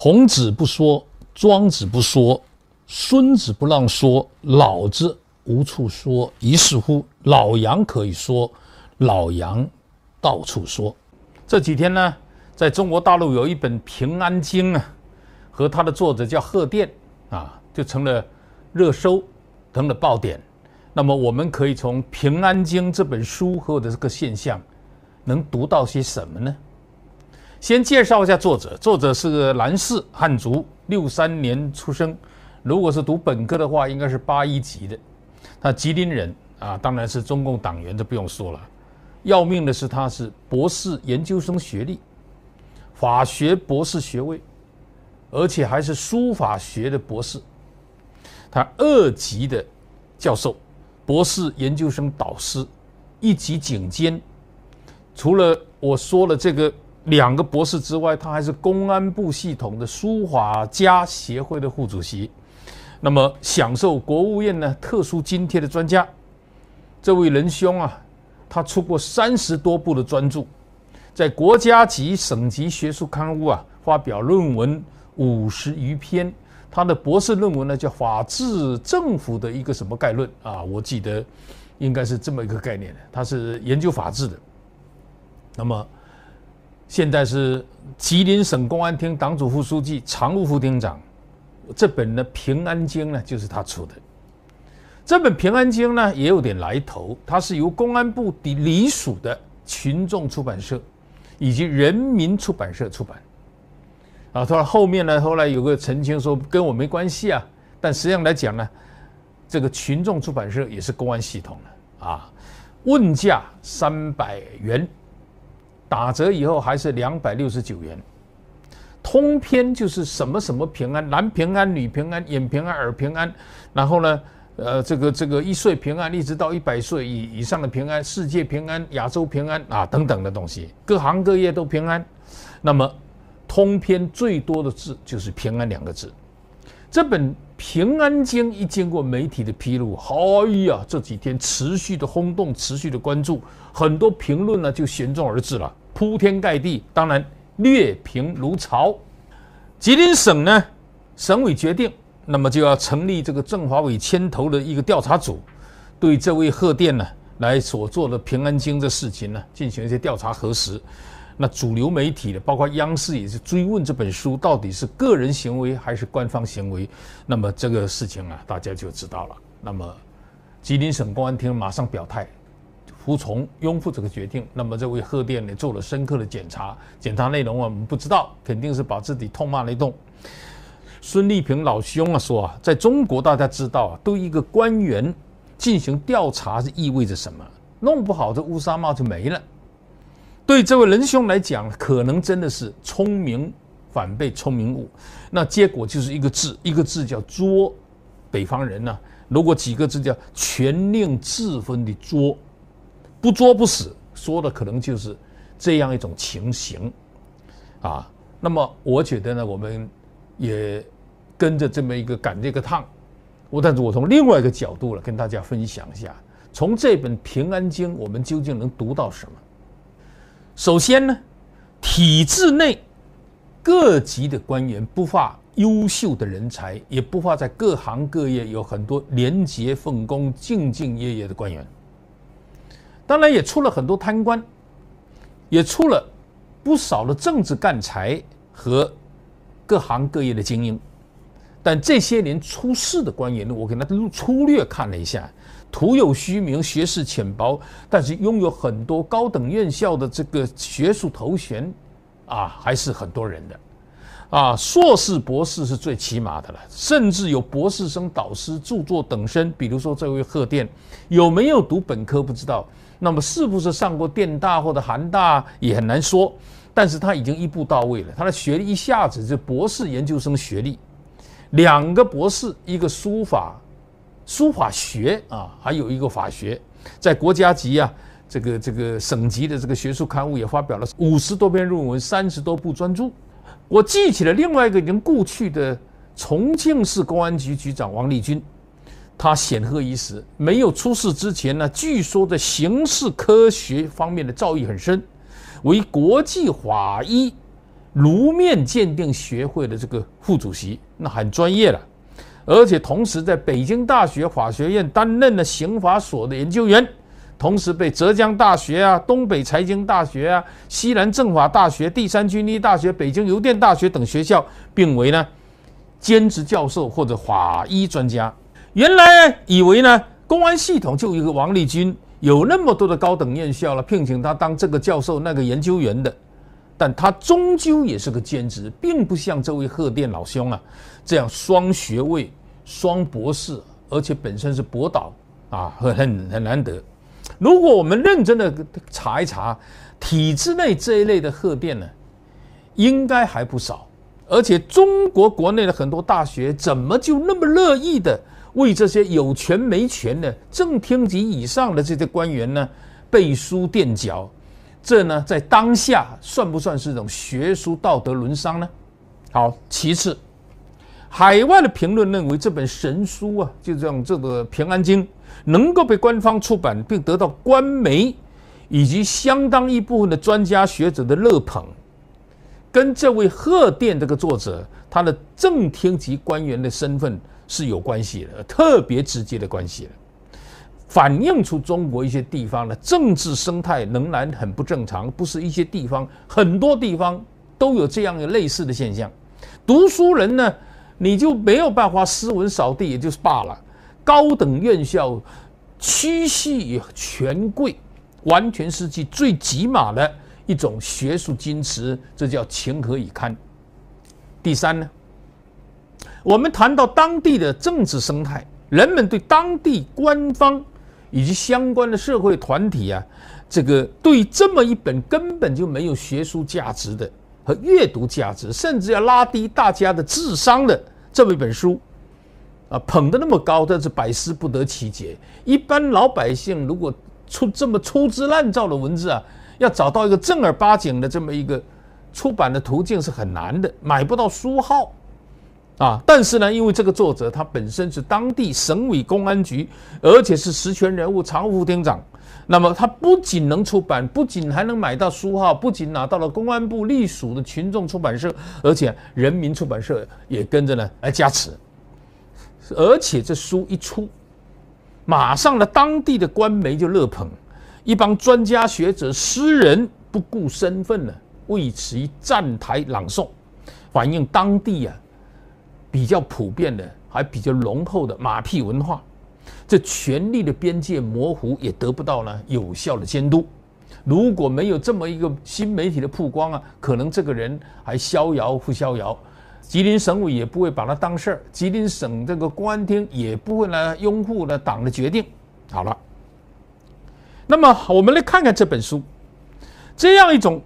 孔子不说，庄子不说，孙子不让说，老子无处说。于是乎，老杨可以说，老杨到处说。这几天呢，在中国大陆有一本《平安经》啊，和他的作者叫贺电啊，就成了热搜，成了爆点。那么，我们可以从《平安经》这本书或者这个现象，能读到些什么呢？先介绍一下作者，作者是个男士汉族，六三年出生。如果是读本科的话，应该是八一级的。他吉林人啊，当然是中共党员，这不用说了。要命的是，他是博士研究生学历，法学博士学位，而且还是书法学的博士。他二级的教授。博士研究生导师，一级警监。除了我说了这个两个博士之外，他还是公安部系统的书法家协会的副主席。那么享受国务院呢特殊津贴的专家，这位仁兄啊，他出过三十多部的专著，在国家级、省级学术刊物啊发表论文五十余篇。他的博士论文呢，叫《法治政府的一个什么概论》啊，我记得应该是这么一个概念的。他是研究法治的。那么现在是吉林省公安厅党组副书记、常务副厅长。这本呢《平安经》呢，就是他出的。这本《平安经》呢，也有点来头，它是由公安部的隶属的群众出版社以及人民出版社出版。啊，他说后面呢，后来有个澄清说跟我没关系啊，但实际上来讲呢，这个群众出版社也是公安系统的啊。问价三百元，打折以后还是两百六十九元。通篇就是什么什么平安，男平安、女平安、眼平安、耳平安，然后呢，呃，这个这个一岁平安，一直到一百岁以以上的平安，世界平安、亚洲平安啊等等的东西，各行各业都平安。那么。通篇最多的字就是“平安”两个字。这本《平安京》一经过媒体的披露，哎呀，这几天持续的轰动，持续的关注，很多评论呢就旋踵而至了，铺天盖地。当然，劣评如潮。吉林省呢，省委决定，那么就要成立这个政法委牵头的一个调查组，对这位贺电呢来所做的《平安京》的事情呢进行一些调查核实。那主流媒体的，包括央视也是追问这本书到底是个人行为还是官方行为。那么这个事情啊，大家就知道了。那么吉林省公安厅马上表态，服从拥护这个决定。那么这位贺电呢，做了深刻的检查，检查内容，我们不知道，肯定是把自己痛骂了一顿。孙立平老兄啊说啊，在中国大家知道啊，对一个官员进行调查是意味着什么？弄不好这乌纱帽就没了。对这位仁兄来讲，可能真的是聪明反被聪明误，那结果就是一个字，一个字叫“捉”。北方人呢、如果几个字叫“权令自分”的“捉”，不捉不死，说的可能就是这样一种情形啊。那么我觉得呢，我们也跟着这么一个赶这个趟。我但是我从另外一个角度来跟大家分享一下，从这本《平安经》，我们究竟能读到什么？首先呢，体制内各级的官员不乏优秀的人才，也不乏在各行各业有很多廉洁奉公、兢兢业业的官员。当然，也出了很多贪官，也出了不少的政治干才和各行各业的精英。但这些年出事的官员呢，我给他粗略看了一下。徒有虚名，学识浅薄，但是拥有很多高等院校的这个学术头衔，啊，还是很多人的，啊，硕士、博士是最起码的了，甚至有博士生导师、著作等身。比如说这位贺电，有没有读本科不知道，那么是不是上过电大或者韩大也很难说，但是他已经一步到位了，他的学历一下子就博士研究生学历，两个博士，一个书法。书法学啊，还有一个法学，在国家级啊，这个这个省级的这个学术刊物也发表了五十多篇论文，三十多部专著。我记起了另外一个已经故去的重庆市公安局局长王立军，他显赫一时，没有出事之前呢，据说在刑事科学方面的造诣很深，为国际法医颅面鉴定学会的这个副主席，那很专业了，而且同时在北京大学法学院担任了刑法所的研究员，同时被浙江大学啊、东北财经大学啊、西南政法大学、第三军医大学、北京邮电大学等学校并为呢兼职教授或者法医专家。原来以为呢公安系统就一个王立军，有那么多的高等院校了，聘请他当这个教授、那个研究员的。但他终究也是个兼职，并不像这位贺电老兄啊这样双学位、双博士，而且本身是博导啊，很很难得。如果我们认真的查一查体制内这一类的贺电呢，应该还不少。而且中国国内的很多大学怎么就那么乐意的为这些有权没权的正厅级以上的这些官员呢背书垫脚？这呢，在当下算不算是一种学术道德沦丧呢？好，其次，海外的评论认为这本神书啊，就这样这个《平安经》能够被官方出版，并得到官媒以及相当一部分的专家学者的热捧，跟这位贺电这个作者他的正厅级官员的身份是有关系的，特别直接的关系的。反映出中国一些地方的政治生态仍然很不正常，不是一些地方，很多地方都有这样的类似的现象。读书人呢，你就没有办法斯文扫地也就是罢了，高等院校屈膝于权贵，完全是其最起码的一种学术矜持，这叫情何以堪？第三呢，我们谈到当地的政治生态，人们对当地官方。以及相关的社会团体啊，这个对这么一本根本就没有学术价值的和阅读价值，甚至要拉低大家的智商的这么一本书，啊，捧得那么高，但是百思不得其解。一般老百姓如果出这么粗制滥造的文字啊，要找到一个正儿八经的这么一个出版的途径是很难的，买不到书号。啊，但是呢，因为这个作者他本身是当地省委公安局，而且是实权人物、常务副厅长，那么他不仅能出版，不仅还能买到书号，不仅拿到了公安部隶属的群众出版社，而且人民出版社也跟着呢来加持，而且这书一出，马上呢当地的官媒就热捧，一帮专家学者、诗人不顾身份呢为此一站台朗诵，反映当地啊。比较普遍的，还比较浓厚的马屁文化，这权力的边界模糊，也得不到呢有效的监督。如果没有这么一个新媒体的曝光啊，可能这个人还逍遥不逍遥，吉林省委也不会把他当事儿，吉林省这个公安厅也不会来拥护了党的决定。好了，那么我们来看看这本书，这样一种。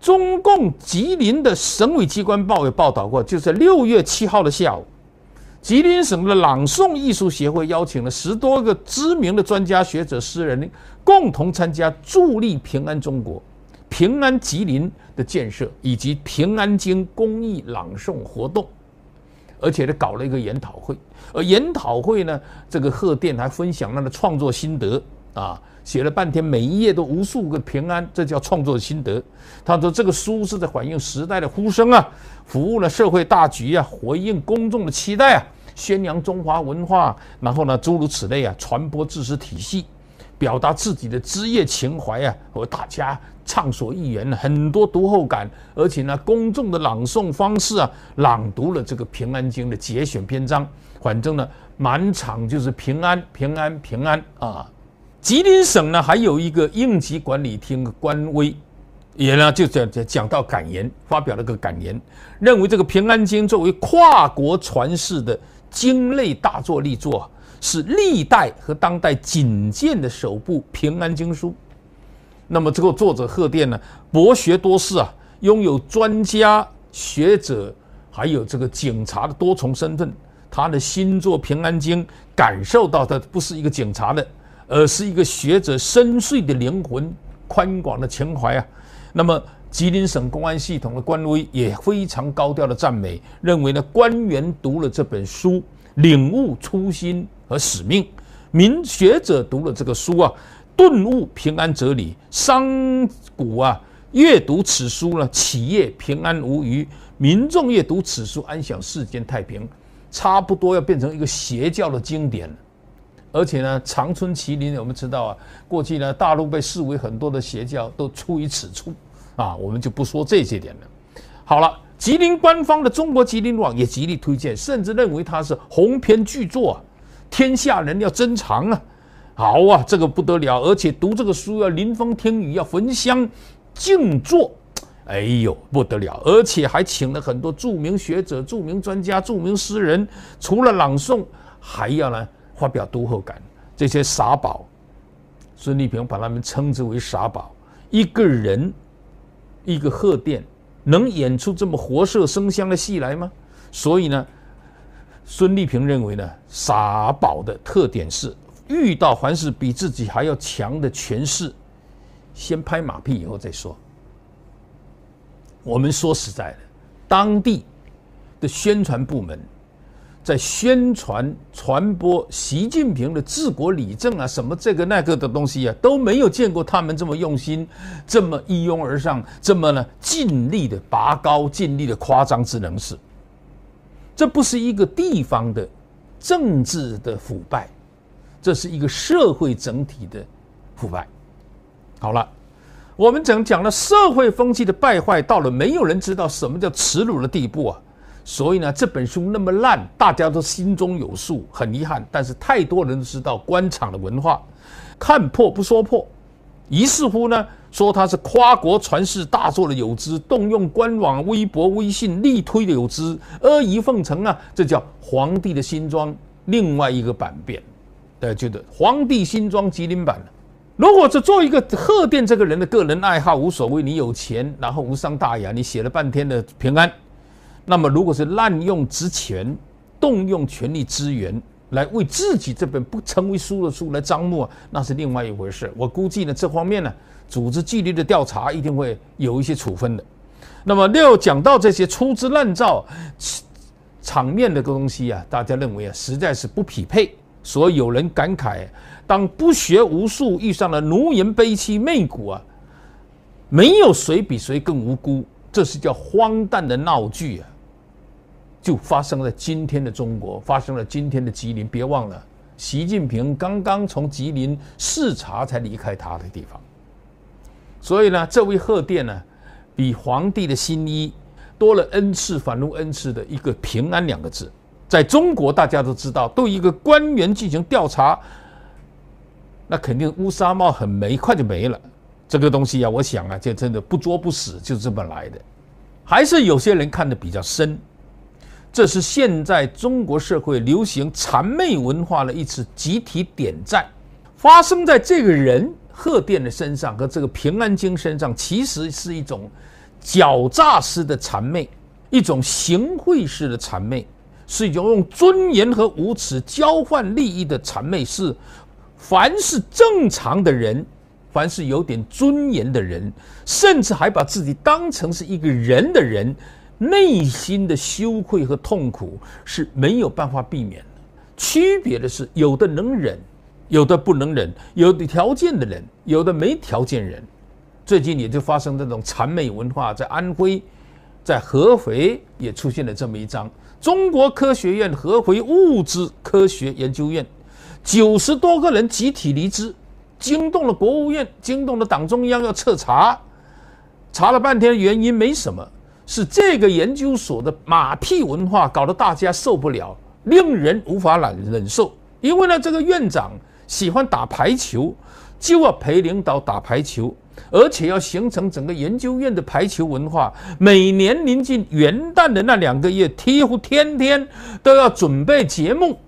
中共吉林的省委机关报有报道过，就在六月七号的下午，吉林省的朗诵艺术协会邀请了十多个知名的专家学者、诗人共同参加助力平安中国、平安吉林的建设以及平安经公益朗诵活动，而且呢搞了一个研讨会。而研讨会呢，这个贺电还分享他的创作心得啊。写了半天，每一页都无数个平安，这叫创作心得。他说这个书是在反映时代的呼声啊，服务了社会大局啊，回应公众的期待啊，宣扬中华文化，然后呢诸如此类啊，传播知识体系，表达自己的职业情怀啊，和大家畅所欲言，很多读后感，而且呢公众的朗诵方式啊，朗读了这个《平安经》的节选篇章，反正呢满场就是平安平安平安啊。吉林省呢，还有一个应急管理厅官微，也呢就讲讲讲到感言，发表了个感言，认为这个《平安经》作为跨国传世的经类大作力作，是历代和当代仅见的首部平安经书。那么这个作者贺电呢，博学多识啊，拥有专家学者，还有这个警察的多重身份。他的新作《平安经》，感受到的不是一个警察的。而是一个学者深邃的灵魂、宽广的情怀啊。那么，吉林省公安系统的官微也非常高调的赞美，认为呢，官员读了这本书，领悟初心和使命；民学者读了这个书啊，顿悟平安哲理；商贾啊，阅读此书呢，企业平安无虞；民众阅读此书，安享世间太平。差不多要变成一个邪教的经典了。而且呢，长春麒麟，我们知道啊，过去呢，大陆被视为很多的邪教都出于此处啊，我们就不说这些点了。好了，吉林官方的中国吉林网也极力推荐，甚至认为它是鸿篇巨作啊，天下人要珍藏啊。好啊，这个不得了，而且读这个书要临风听雨，要焚香静坐，哎呦不得了，而且还请了很多著名学者、著名专家、著名诗人，除了朗诵，还要呢。发表读后感，这些傻宝，孙立平把他们称之为傻宝。一个人，一个贺电，能演出这么活色生香的戏来吗？所以呢，孙立平认为呢，傻宝的特点是遇到凡是比自己还要强的权势，先拍马屁，以后再说。我们说实在的，当地的宣传部门。在宣传传播习近平的治国理政啊，什么这个那个的东西啊，都没有见过他们这么用心，这么一拥而上，这么呢尽力的拔高，尽力的夸张之能事。这不是一个地方的政治的腐败，这是一个社会整体的腐败。好了，我们讲讲了社会风气的败坏，到了没有人知道什么叫耻辱的地步啊。所以呢，这本书那么烂，大家都心中有数，很遗憾。但是太多人知道官场的文化，看破不说破，于是乎呢，说他是跨国传世大作的有之，动用官网、微博、微信力推的有之，阿谀奉承啊，这叫皇帝的新装，另外一个版变。大家觉得皇帝新装吉林版。如果是做一个贺电这个人的个人爱好无所谓，你有钱，然后无伤大雅，你写了半天的平安。那么，如果是滥用职权、动用权力资源来为自己这本不成为书的书来张目，那是另外一回事。我估计呢，这方面呢，组织纪律的调查一定会有一些处分的。那么，六讲到这些粗制滥造、场面的东西啊，大家认为啊，实在是不匹配。所以有人感慨：当不学无术遇上了奴颜卑膝媚骨啊，没有谁比谁更无辜。这是叫荒诞的闹剧啊！就发生在今天的中国，发生了今天的吉林。别忘了，习近平刚刚从吉林视察才离开他的地方。所以呢，这位贺电呢，比皇帝的新衣多了 n 次反如 n 次的一个平安两个字。在中国，大家都知道，对一个官员进行调查，那肯定乌纱帽很没快就没了。这个东西啊，我想啊，就真的不作不死，就这么来的。还是有些人看得比较深。这是现在中国社会流行谄媚文化的一次集体点赞，发生在这个人贺电的身上和这个平安京身上，其实是一种狡诈式的谄媚，一种行贿式的谄媚，是一种用尊严和无耻交换利益的谄媚。是凡是正常的人，凡是有点尊严的人，甚至还把自己当成是一个人的人。内心的羞愧和痛苦是没有办法避免的。区别的是，有的能忍，有的不能忍；有的条件的人，有的没条件忍。最近也就发生这种谄媚文化，在安徽，在合肥也出现了这么一张。中国科学院合肥物质科学研究院，九十多个人集体离职，惊动了国务院，惊动了党中央，要彻查。查了半天，原因没什么。是这个研究所的马屁文化搞得大家受不了，令人无法忍忍受。因为呢，这个院长喜欢打排球，就要陪领导打排球，而且要形成整个研究院的排球文化。每年临近元旦的那两个月，几乎天天都要准备节目，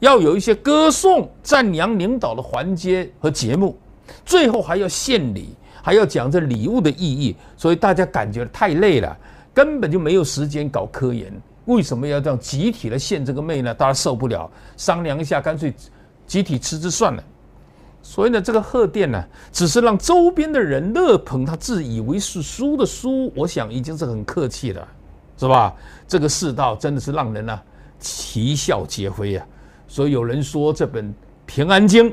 要有一些歌颂、赞扬领导的环节和节目，最后还要献礼。还要讲这礼物的意义，所以大家感觉太累了，根本就没有时间搞科研。为什么要这样集体来献这个媚呢？大家受不了，商量一下，干脆集体辞职算了。所以呢，这个贺电呢，只是让周边的人乐捧他自以为是书的书，我想已经是很客气了，是吧？这个世道真的是让人呢、啊、啼笑皆非啊！所以有人说这本《平安经》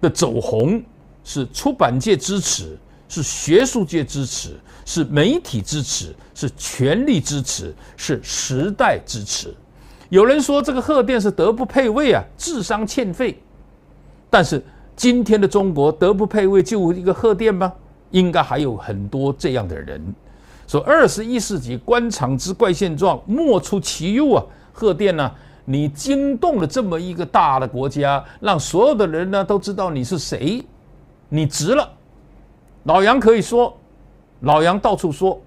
的走红。是出版界支持，是学术界支持，是媒体支持，是权力支持，是时代支持。有人说这个贺电是德不配位啊，智商欠费。但是今天的中国德不配位就一个贺电吗？应该还有很多这样的人。说二十一世纪官场之怪现状，莫出其右啊！贺电呢，你惊动了这么一个大的国家，让所有的人呢都知道你是谁，你值了。老杨可以说，老杨到处说。